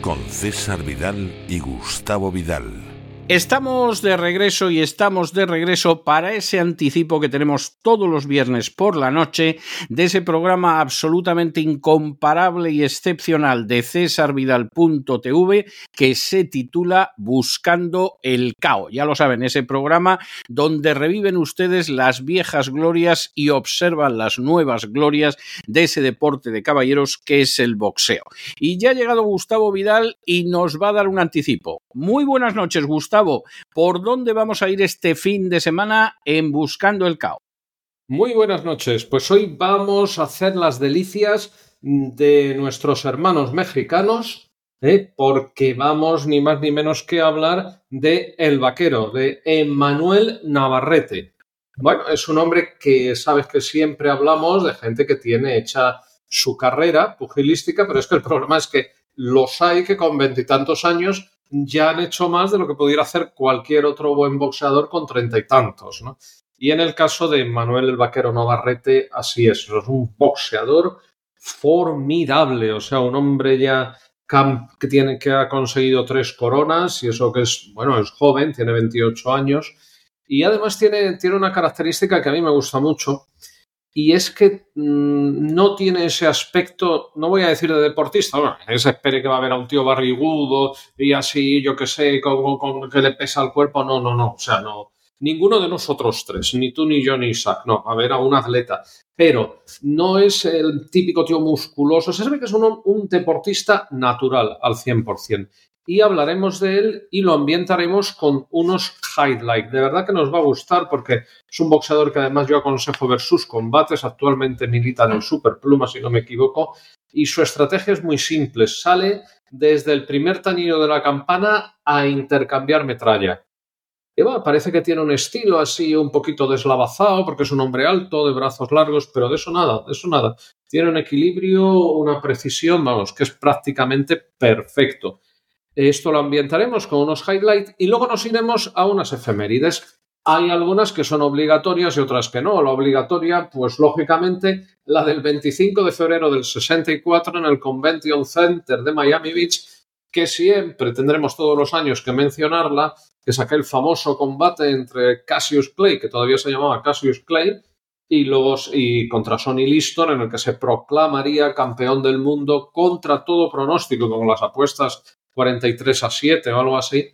con César Vidal y Gustavo Vidal. Estamos de regreso y estamos de regreso para ese anticipo que tenemos todos los viernes por la noche de ese programa absolutamente incomparable y excepcional de cesarvidal.tv que se titula Buscando el Cao. Ya lo saben, ese programa donde reviven ustedes las viejas glorias y observan las nuevas glorias de ese deporte de caballeros que es el boxeo. Y ya ha llegado Gustavo Vidal y nos va a dar un anticipo. Muy buenas noches, Gustavo. ¿Por dónde vamos a ir este fin de semana en Buscando el Cao? Muy buenas noches. Pues hoy vamos a hacer las delicias de nuestros hermanos mexicanos, ¿eh? porque vamos ni más ni menos que hablar de El Vaquero, de Emanuel Navarrete. Bueno, es un hombre que sabes que siempre hablamos de gente que tiene hecha su carrera pugilística, pero es que el problema es que los hay que con veintitantos años ya han hecho más de lo que pudiera hacer cualquier otro buen boxeador con treinta y tantos, ¿no? Y en el caso de Manuel el Vaquero Navarrete, así es, es un boxeador formidable, o sea, un hombre ya que tiene que ha conseguido tres coronas y eso que es, bueno, es joven, tiene 28 años y además tiene, tiene una característica que a mí me gusta mucho y es que mm, no tiene ese aspecto, no voy a decir de deportista, bueno, se espere que va a ver a un tío barrigudo y así, yo qué sé, con, que le pesa el cuerpo, no, no, no, o sea, no, ninguno de nosotros tres, ni tú, ni yo, ni Isaac, no, a ver a un atleta, pero no es el típico tío musculoso, se sabe que es un, un deportista natural al 100% y hablaremos de él y lo ambientaremos con unos highlights. De verdad que nos va a gustar porque es un boxeador que además yo aconsejo ver sus combates. Actualmente milita en el Superpluma, si no me equivoco. Y su estrategia es muy simple. Sale desde el primer tañido de la campana a intercambiar metralla. Y bueno, parece que tiene un estilo así un poquito deslavazado porque es un hombre alto, de brazos largos, pero de eso nada, de eso nada. Tiene un equilibrio, una precisión, vamos, que es prácticamente perfecto. Esto lo ambientaremos con unos highlights y luego nos iremos a unas efemérides. Hay algunas que son obligatorias y otras que no. La obligatoria, pues lógicamente, la del 25 de febrero del 64 en el Convention Center de Miami Beach, que siempre tendremos todos los años que mencionarla, que es aquel famoso combate entre Cassius Clay, que todavía se llamaba Cassius Clay, y, los, y contra Sonny Liston, en el que se proclamaría campeón del mundo contra todo pronóstico, como las apuestas 43 a 7 o algo así,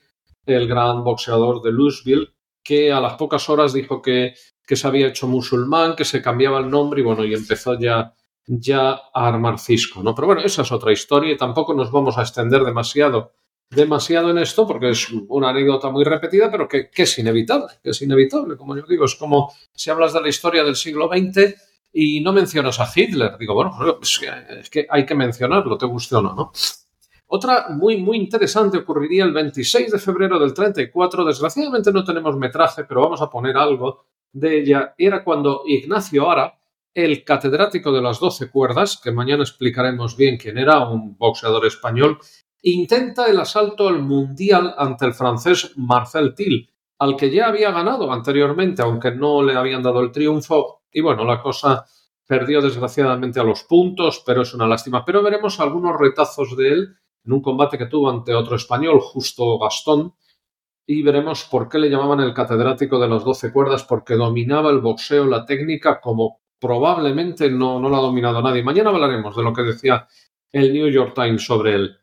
el gran boxeador de Louisville, que a las pocas horas dijo que, que se había hecho musulmán, que se cambiaba el nombre y bueno, y empezó ya, ya a armar cisco, ¿no? Pero bueno, esa es otra historia y tampoco nos vamos a extender demasiado, demasiado en esto porque es una anécdota muy repetida, pero que, es inevitable, que es inevitable, como yo digo, es como si hablas de la historia del siglo XX y no mencionas a Hitler, digo, bueno, es que, es que hay que mencionarlo, te guste o ¿no? Otra muy, muy interesante ocurriría el 26 de febrero del 34. Desgraciadamente no tenemos metraje, pero vamos a poner algo de ella. Era cuando Ignacio Ara, el catedrático de las doce cuerdas, que mañana explicaremos bien quién era, un boxeador español, intenta el asalto al Mundial ante el francés Marcel Till, al que ya había ganado anteriormente, aunque no le habían dado el triunfo. Y bueno, la cosa perdió desgraciadamente a los puntos, pero es una lástima. Pero veremos algunos retazos de él en un combate que tuvo ante otro español, Justo Gastón, y veremos por qué le llamaban el catedrático de las doce cuerdas, porque dominaba el boxeo, la técnica, como probablemente no, no la ha dominado nadie. Mañana hablaremos de lo que decía el New York Times sobre él.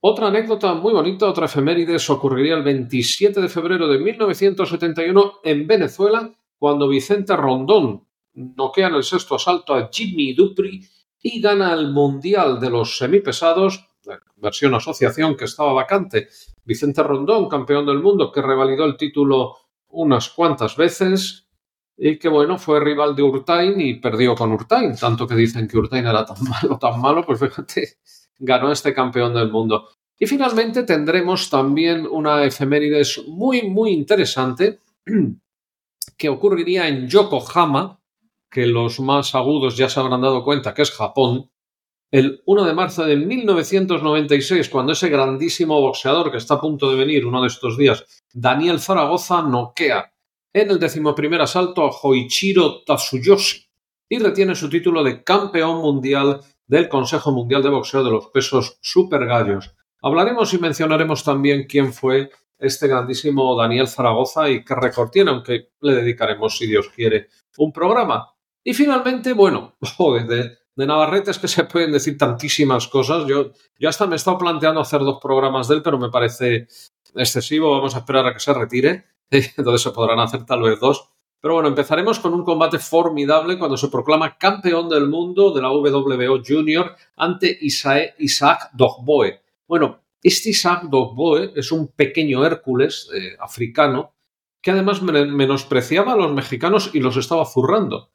Otra anécdota muy bonita, otra efemérides, ocurriría el 27 de febrero de 1971 en Venezuela, cuando Vicente Rondón noquea en el sexto asalto a Jimmy Dupri y gana el Mundial de los Semipesados, versión asociación que estaba vacante. Vicente Rondón, campeón del mundo, que revalidó el título unas cuantas veces y que bueno, fue rival de Urtain y perdió con Urtain, tanto que dicen que Urtain era tan malo, tan malo, pues fíjate, ganó este campeón del mundo. Y finalmente tendremos también una efemérides muy, muy interesante que ocurriría en Yokohama, que los más agudos ya se habrán dado cuenta que es Japón, el 1 de marzo de 1996, cuando ese grandísimo boxeador que está a punto de venir uno de estos días, Daniel Zaragoza, noquea en el decimoprimer asalto a Hoichiro Tatsuyoshi y retiene su título de campeón mundial del Consejo Mundial de Boxeo de los pesos super gallos. Hablaremos y mencionaremos también quién fue este grandísimo Daniel Zaragoza y qué récord tiene, aunque le dedicaremos, si Dios quiere, un programa. Y finalmente, bueno, joder, de, Navarrete es que se pueden decir tantísimas cosas. Yo, yo hasta me he estado planteando hacer dos programas de él, pero me parece excesivo. Vamos a esperar a que se retire. Entonces se podrán hacer tal vez dos. Pero bueno, empezaremos con un combate formidable cuando se proclama campeón del mundo de la WBO Junior ante Isaac Dogboe. Bueno, este Isaac Dogboe es un pequeño Hércules eh, africano que además menospreciaba a los mexicanos y los estaba zurrando.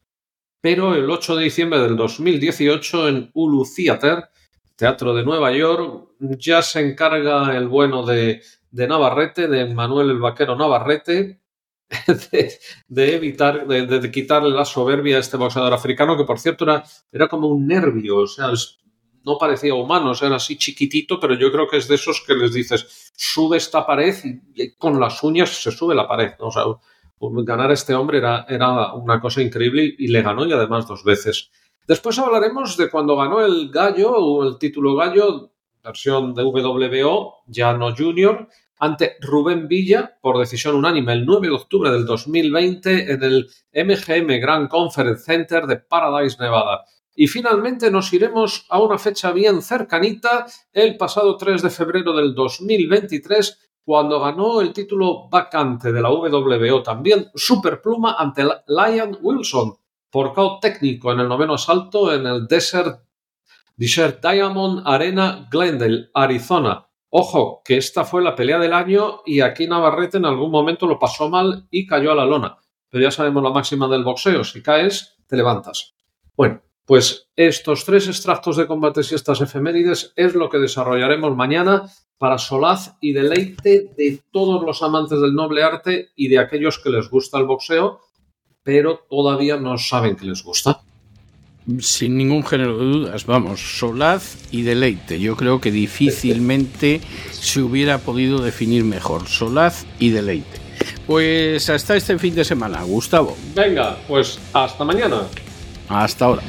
Pero el 8 de diciembre del 2018 en Ulu Theater, Teatro de Nueva York, ya se encarga el bueno de, Navarrete, de Manuel el Vaquero Navarrete, de, evitar, de, quitarle la soberbia a este boxeador africano, que por cierto era, era como un nervio, o sea, no parecía humano, era así chiquitito, pero yo creo que es de esos que les dices, sube esta pared y, con las uñas se sube la pared. O sea, ganar a este hombre era, era una cosa increíble y le ganó y además dos veces. Después hablaremos de cuando ganó el gallo, o el título gallo, versión de WBO, ya no junior, ante Rubén Villa por decisión unánime el 9 de octubre del 2020 en el MGM Grand Conference Center de Paradise, Nevada. Y finalmente nos iremos a una fecha bien cercanita, el pasado 3 de febrero del 2023, cuando ganó el título vacante de la WBO también Superpluma ante Lion Wilson por caos técnico en el noveno asalto en el Desert, Desert Diamond Arena Glendale, Arizona. Ojo, que esta fue la pelea del año y aquí Navarrete en algún momento lo pasó mal y cayó a la lona. Pero ya sabemos la máxima del boxeo, si caes, te levantas. Bueno, pues estos tres extractos de combates y estas efemérides es lo que desarrollaremos mañana para solaz y deleite de todos los amantes del noble arte y de aquellos que les gusta el boxeo, pero todavía no saben que les gusta. Sin ningún género de dudas, vamos, solaz y deleite. Yo creo que difícilmente se hubiera podido definir mejor, solaz y deleite. Pues hasta este fin de semana, Gustavo. Venga, pues hasta mañana. Hasta ahora.